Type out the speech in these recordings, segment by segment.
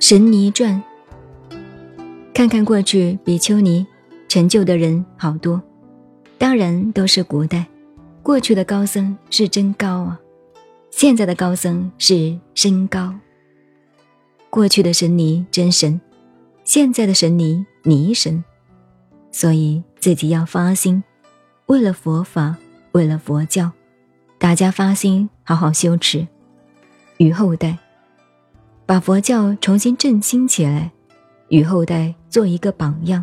神尼传，看看过去比丘尼成就的人好多，当然都是古代。过去的高僧是真高啊，现在的高僧是身高。过去的神尼真神，现在的神尼尼神。所以自己要发心，为了佛法，为了佛教，大家发心好好修持，与后代。把佛教重新振兴起来，与后代做一个榜样，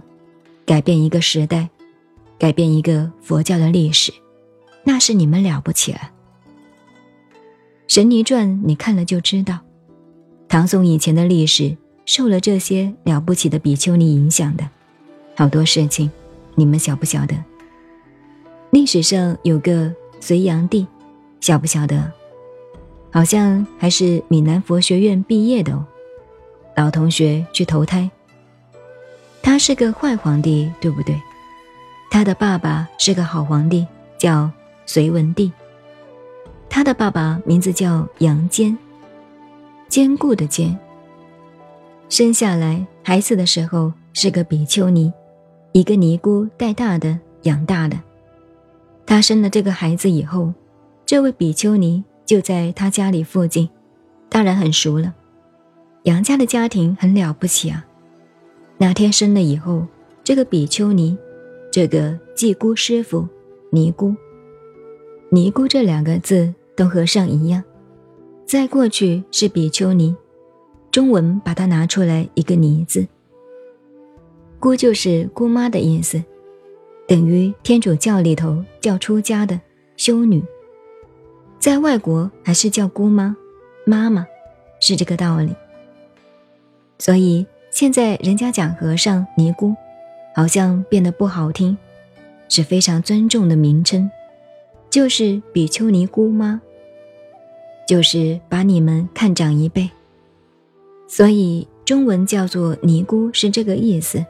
改变一个时代，改变一个佛教的历史，那是你们了不起了。《神尼传》你看了就知道，唐宋以前的历史受了这些了不起的比丘尼影响的，好多事情你们晓不晓得？历史上有个隋炀帝，晓不晓得？好像还是闽南佛学院毕业的哦，老同学去投胎。他是个坏皇帝，对不对？他的爸爸是个好皇帝，叫隋文帝。他的爸爸名字叫杨坚，坚固的坚。生下来孩子的时候是个比丘尼，一个尼姑带大的养大的。他生了这个孩子以后，这位比丘尼。就在他家里附近，当然很熟了。杨家的家庭很了不起啊。哪天生了以后，这个比丘尼，这个季姑师傅，尼姑，尼姑这两个字都和尚一样，在过去是比丘尼，中文把它拿出来一个尼字，姑就是姑妈的意思，等于天主教里头叫出家的修女。在外国还是叫姑妈、妈妈，是这个道理。所以现在人家讲和尚、尼姑，好像变得不好听，是非常尊重的名称，就是比丘尼姑妈，就是把你们看长一辈。所以中文叫做尼姑是这个意思。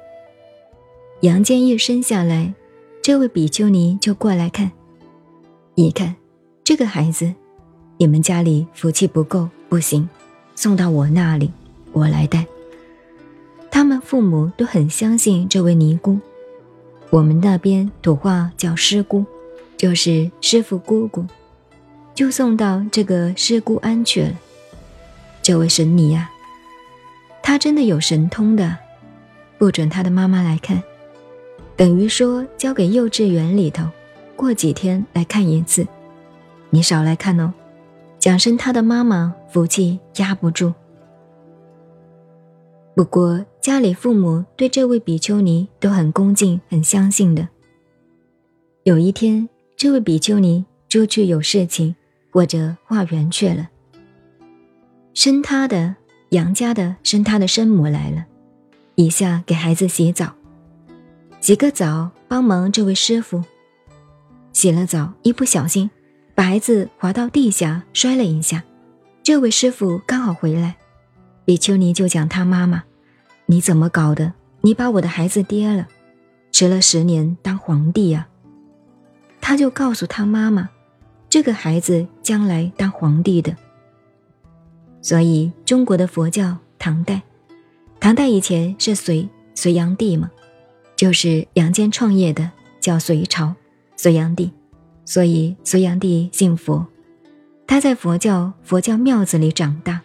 杨坚一生下来，这位比丘尼就过来看，一看。这个孩子，你们家里福气不够，不行，送到我那里，我来带。他们父母都很相信这位尼姑，我们那边土话叫师姑，就是师傅姑姑，就送到这个师姑庵去了。这位神尼呀，他真的有神通的，不准他的妈妈来看，等于说交给幼稚园里头，过几天来看一次。你少来看哦，蒋生他的妈妈福气压不住。不过家里父母对这位比丘尼都很恭敬、很相信的。有一天，这位比丘尼出去有事情，或者化缘去了。生他的杨家的生他的生母来了，一下给孩子洗澡，洗个澡帮忙这位师傅。洗了澡，一不小心。把孩子滑到地下，摔了一下。这位师傅刚好回来，比丘尼就讲他妈妈：“你怎么搞的？你把我的孩子跌了，迟了十年当皇帝呀！”他就告诉他妈妈：“这个孩子将来当皇帝的。”所以中国的佛教，唐代，唐代以前是隋隋炀帝嘛，就是杨坚创业的，叫隋朝，隋炀帝。所以隋炀帝信佛，他在佛教佛教庙子里长大。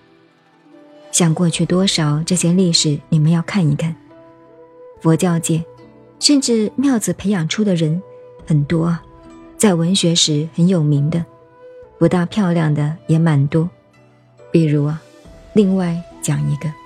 想过去多少这些历史，你们要看一看。佛教界，甚至庙子培养出的人很多啊，在文学史很有名的，不大漂亮的也蛮多。比如啊，另外讲一个。